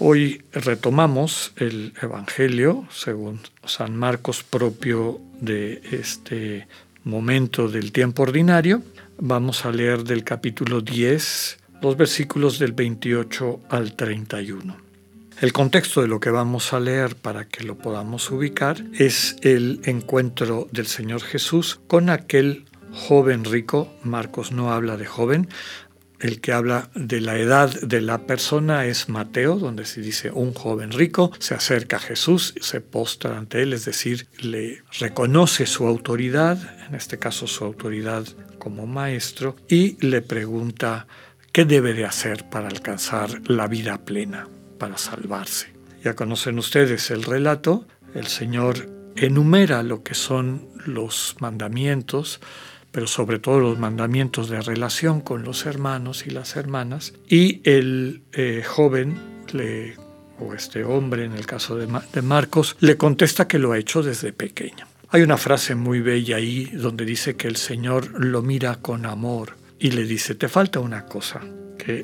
Hoy retomamos el Evangelio según San Marcos propio de este momento del tiempo ordinario. Vamos a leer del capítulo 10 los versículos del 28 al 31. El contexto de lo que vamos a leer para que lo podamos ubicar es el encuentro del Señor Jesús con aquel joven rico. Marcos no habla de joven, el que habla de la edad de la persona es Mateo, donde se dice un joven rico se acerca a Jesús, se postra ante él, es decir, le reconoce su autoridad, en este caso su autoridad como maestro, y le pregunta qué debe de hacer para alcanzar la vida plena, para salvarse. Ya conocen ustedes el relato, el Señor enumera lo que son los mandamientos, pero sobre todo los mandamientos de relación con los hermanos y las hermanas, y el eh, joven le, o este hombre, en el caso de, de Marcos, le contesta que lo ha hecho desde pequeño. Hay una frase muy bella ahí donde dice que el Señor lo mira con amor y le dice, te falta una cosa,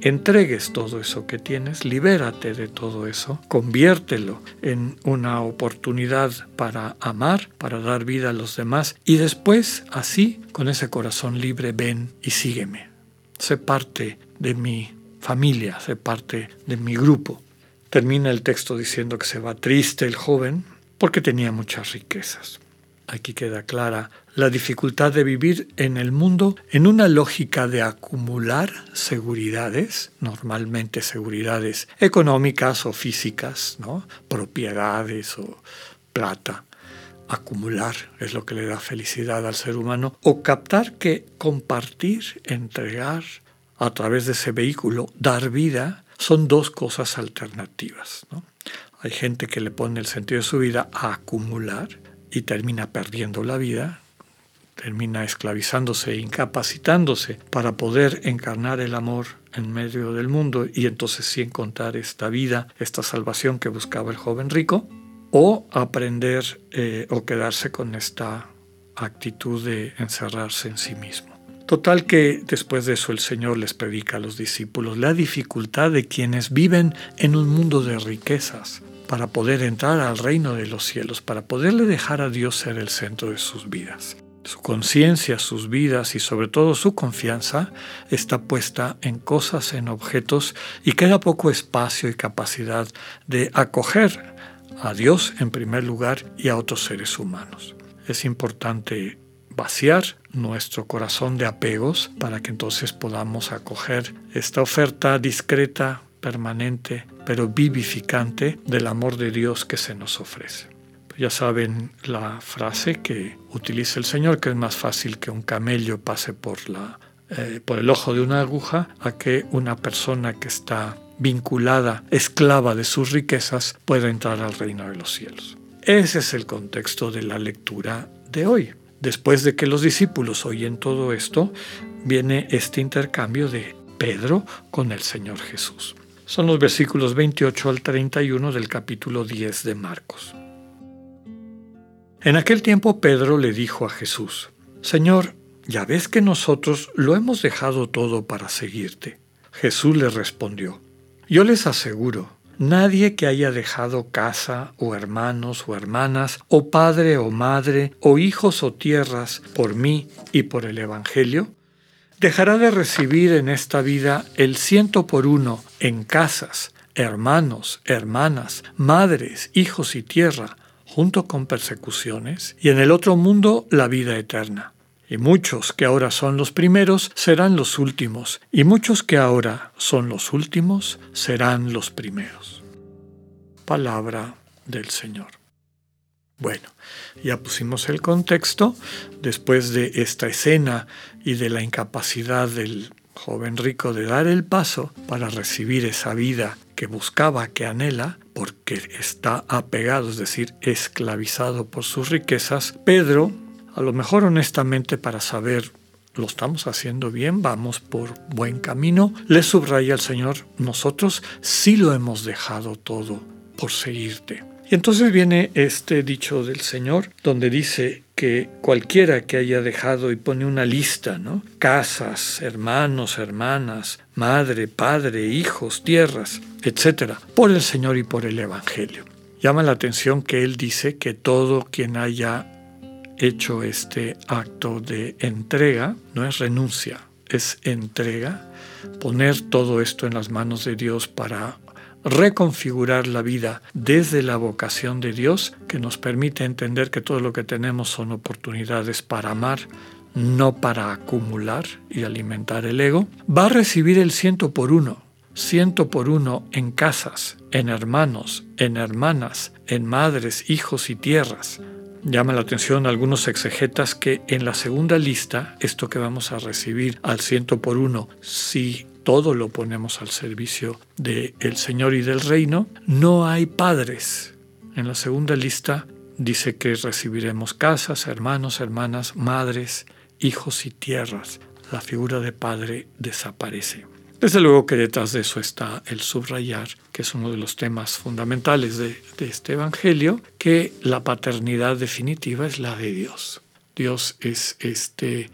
entregues todo eso que tienes, libérate de todo eso, conviértelo en una oportunidad para amar, para dar vida a los demás y después así, con ese corazón libre, ven y sígueme. Sé parte de mi familia, sé parte de mi grupo. Termina el texto diciendo que se va triste el joven porque tenía muchas riquezas. Aquí queda clara la dificultad de vivir en el mundo en una lógica de acumular seguridades, normalmente seguridades económicas o físicas, ¿no? propiedades o plata. Acumular es lo que le da felicidad al ser humano. O captar que compartir, entregar a través de ese vehículo, dar vida, son dos cosas alternativas. Hay gente que le pone el sentido de su vida a acumular y termina perdiendo la vida, termina esclavizándose, incapacitándose para poder encarnar el amor en medio del mundo y entonces sí encontrar esta vida, esta salvación que buscaba el joven rico, o aprender eh, o quedarse con esta actitud de encerrarse en sí mismo. Total que después de eso el Señor les predica a los discípulos la dificultad de quienes viven en un mundo de riquezas, para poder entrar al reino de los cielos, para poderle dejar a Dios ser el centro de sus vidas. Su conciencia, sus vidas y sobre todo su confianza está puesta en cosas, en objetos y queda poco espacio y capacidad de acoger a Dios en primer lugar y a otros seres humanos. Es importante vaciar nuestro corazón de apegos para que entonces podamos acoger esta oferta discreta, permanente, pero vivificante del amor de Dios que se nos ofrece. Ya saben la frase que utiliza el Señor, que es más fácil que un camello pase eh, por el ojo de una aguja a que una persona que está vinculada, esclava de sus riquezas, pueda entrar al reino de los cielos. Ese es el contexto de la lectura de hoy. Después de que los discípulos oyen todo esto, viene este intercambio de Pedro con el Señor Jesús son los versículos 28 al 31 del capítulo 10 de Marcos. En aquel tiempo Pedro le dijo a Jesús, Señor, ya ves que nosotros lo hemos dejado todo para seguirte. Jesús le respondió, Yo les aseguro, nadie que haya dejado casa o hermanos o hermanas, o padre o madre, o hijos o tierras, por mí y por el Evangelio, dejará de recibir en esta vida el ciento por uno en casas, hermanos, hermanas, madres, hijos y tierra, junto con persecuciones, y en el otro mundo la vida eterna. Y muchos que ahora son los primeros serán los últimos, y muchos que ahora son los últimos serán los primeros. Palabra del Señor. Bueno, ya pusimos el contexto después de esta escena y de la incapacidad del joven rico de dar el paso para recibir esa vida que buscaba, que anhela, porque está apegado, es decir, esclavizado por sus riquezas, Pedro a lo mejor honestamente para saber lo estamos haciendo bien, vamos por buen camino. Le subraya el Señor, nosotros sí lo hemos dejado todo por seguirte. Y entonces viene este dicho del Señor, donde dice que cualquiera que haya dejado y pone una lista, ¿no? Casas, hermanos, hermanas, madre, padre, hijos, tierras, etcétera, por el Señor y por el Evangelio. Llama la atención que Él dice que todo quien haya hecho este acto de entrega, no es renuncia, es entrega, poner todo esto en las manos de Dios para reconfigurar la vida desde la vocación de Dios que nos permite entender que todo lo que tenemos son oportunidades para amar, no para acumular y alimentar el ego, va a recibir el ciento por uno, ciento por uno en casas, en hermanos, en hermanas, en madres, hijos y tierras, Llama la atención algunos exegetas que en la segunda lista, esto que vamos a recibir al ciento por uno, si todo lo ponemos al servicio del Señor y del reino, no hay padres. En la segunda lista dice que recibiremos casas, hermanos, hermanas, madres, hijos y tierras. La figura de padre desaparece. Desde luego que detrás de eso está el subrayar, que es uno de los temas fundamentales de, este Evangelio, que la paternidad definitiva es la de Dios. Dios es este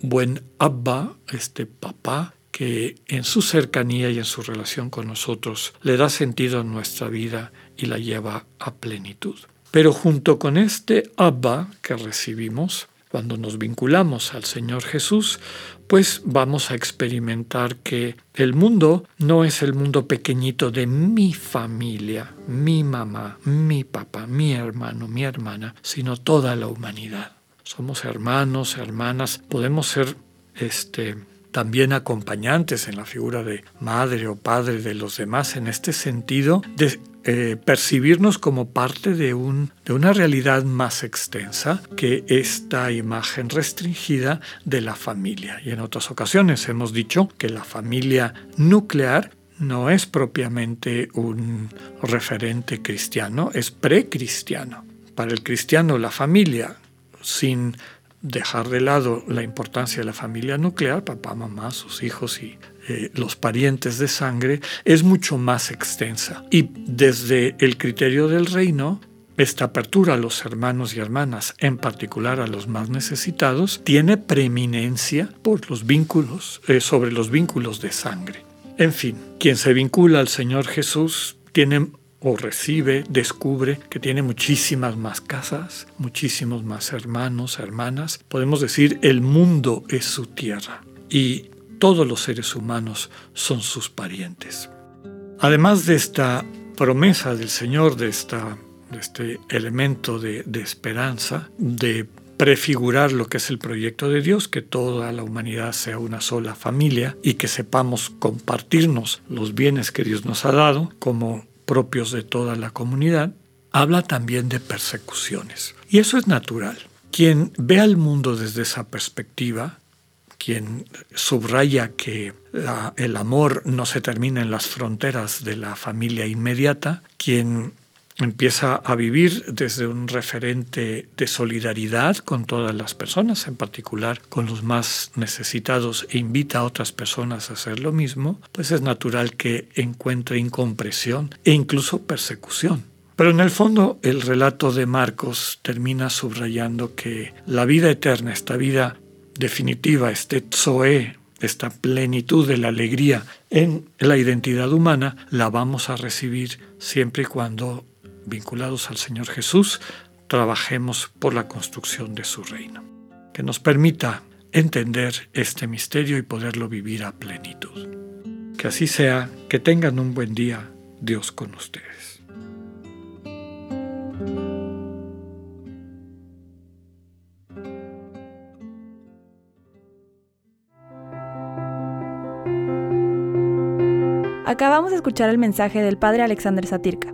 buen Abba, este papá, que en su cercanía y en su relación con nosotros le da sentido a nuestra vida y la lleva a plenitud. Pero junto con este Abba que recibimos, cuando nos vinculamos al Señor Jesús, pues vamos a experimentar que el mundo no es el mundo pequeñito de mi familia, mi mamá, mi papá, mi hermano, mi hermana, sino toda la humanidad. Somos hermanos, hermanas, podemos ser este también acompañantes en la figura de madre o padre de los demás en este sentido de eh, percibirnos como parte de, un, de una realidad más extensa que esta imagen restringida de la familia. Y en otras ocasiones hemos dicho que la familia nuclear no es propiamente un referente cristiano, es precristiano. Para el cristiano la familia sin dejar de lado la importancia de la familia nuclear, papá, mamá, sus hijos y eh, los parientes de sangre, es mucho más extensa. Y desde el criterio del reino, esta apertura a los hermanos y hermanas, en particular a los más necesitados, tiene preeminencia por los vínculos, eh, sobre los vínculos de sangre. En fin, quien se vincula al Señor Jesús tiene o recibe, descubre que tiene muchísimas más casas, muchísimos más hermanos, hermanas. Podemos decir, el mundo es su tierra y todos los seres humanos son sus parientes. Además de esta promesa del Señor, de, esta, este elemento de, de esperanza, de prefigurar lo que es el proyecto de Dios, que toda la humanidad sea una sola familia y que sepamos compartirnos los bienes que Dios nos ha dado como propios de toda la comunidad, habla también de persecuciones. Y eso es natural. Quien ve al mundo desde esa perspectiva, quien subraya que el amor no se termina en las fronteras de la familia inmediata, quien empieza a vivir desde un referente de solidaridad con todas las personas, en particular con los más necesitados, e invita a otras personas a hacer lo mismo, pues es natural que encuentre incompresión e incluso persecución. Pero en el fondo el relato de Marcos termina subrayando que la vida eterna, esta vida definitiva, este tzoe, esta plenitud de la alegría en la identidad humana, la vamos a recibir siempre y cuando vinculados al Señor Jesús, trabajemos por la construcción de su reino. Que nos permita entender este misterio y poderlo vivir a plenitud. Que así sea, que tengan un buen día, Dios con ustedes. Acabamos de escuchar el mensaje del Padre Alexander Satirka.